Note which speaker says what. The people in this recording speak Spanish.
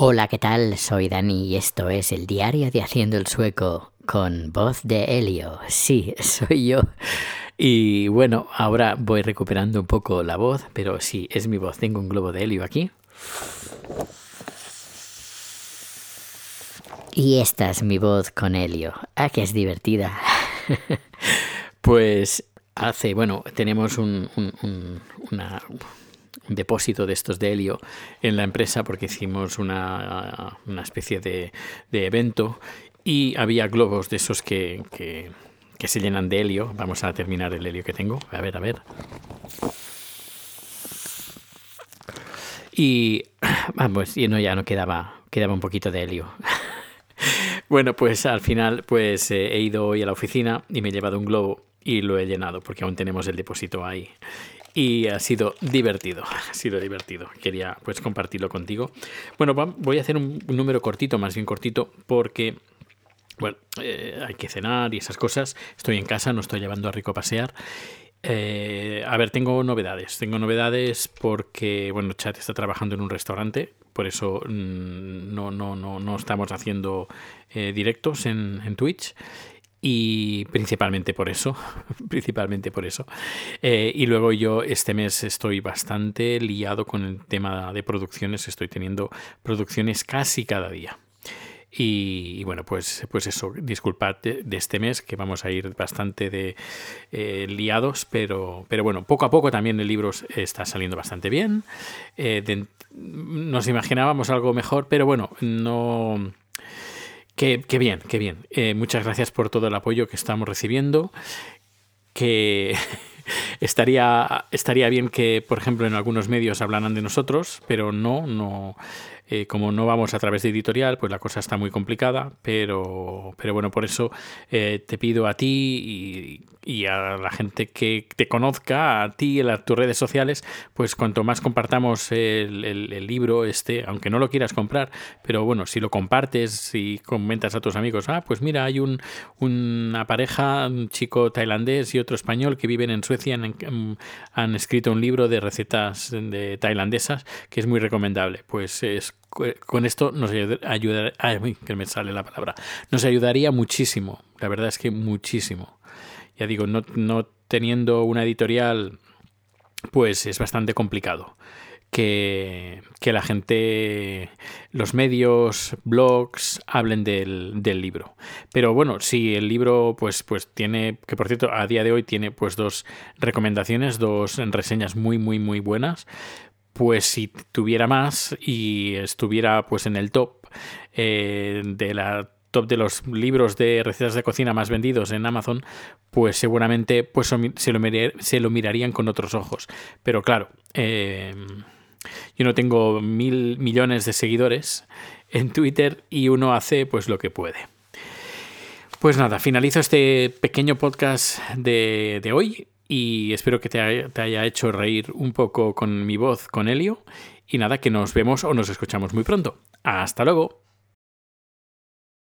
Speaker 1: Hola, ¿qué tal? Soy Dani y esto es el diario de Haciendo el Sueco con voz de Helio. Sí, soy yo. Y bueno, ahora voy recuperando un poco la voz, pero sí, es mi voz. Tengo un globo de helio aquí. Y esta es mi voz con helio. Ah, que es divertida. pues hace, bueno, tenemos un, una, un depósito de estos de helio en la empresa porque hicimos una, una especie de, evento y había globos de esos que, que, se llenan de helio. Vamos a terminar el helio que tengo. A ver, a ver. Y vamos, y no, ya no quedaba, quedaba un poquito de helio. bueno, pues al final pues eh, he ido hoy a la oficina y me he llevado un globo y lo he llenado porque aún tenemos el depósito ahí y ha sido divertido, ha sido divertido. Quería pues compartirlo contigo. Bueno, voy a hacer un, número cortito, más bien cortito, porque bueno, eh, hay que cenar y esas cosas. Estoy en casa, no estoy llevando a Rico a pasear. Eh, a ver, tengo novedades. Tengo novedades porque, bueno, Chat está trabajando en un restaurante, por eso mm, no, no, no, no estamos haciendo eh, directos en, en Twitch y principalmente por eso, principalmente por eso. Eh, y luego yo este mes estoy bastante liado con el tema de producciones, estoy teniendo producciones casi cada día. Y, bueno, pues, pues eso, disculpad de, este mes que vamos a ir bastante de eh, liados, pero, pero bueno, poco a poco también el libro está saliendo bastante bien. Eh, nos imaginábamos algo mejor, pero bueno, no Qué, bien, qué bien. Eh, muchas gracias por todo el apoyo que estamos recibiendo. Que estaría, estaría bien que, por ejemplo, en algunos medios hablaran de nosotros, pero no, no. Eh, como no vamos a través de editorial, pues la cosa está muy complicada, pero, pero bueno, por eso eh, te pido a ti y, a la gente que te conozca, a ti en tus redes sociales, pues cuanto más compartamos el, libro este, aunque no lo quieras comprar, pero bueno, si lo compartes y comentas a tus amigos, ah, pues mira, hay un, una pareja, un chico tailandés y otro español que viven en Suecia, han, han escrito un libro de recetas de tailandesas que es muy recomendable, pues es con esto nos ayudaría, que me sale la palabra, nos ayudaría muchísimo, la verdad es que muchísimo. Ya digo, no, no teniendo una editorial, pues es bastante complicado. Que, que, la gente, los medios, blogs, hablen del, del, libro. Pero bueno, si el libro pues, pues tiene, que por cierto, a día de hoy tiene pues dos recomendaciones, dos reseñas muy, muy, muy buenas pues si tuviera más y estuviera pues en el top eh, de la top de los libros de recetas de cocina más vendidos en Amazon, pues seguramente pues, se, lo se lo mirarían con otros ojos. Pero claro, eh, yo no tengo mil millones de seguidores en Twitter y uno hace pues lo que puede. Pues nada, finalizo este pequeño podcast de, de hoy y espero que te haya, hecho reír un poco con mi voz, con Helio. Y nada, que nos vemos o nos escuchamos muy pronto. Hasta luego.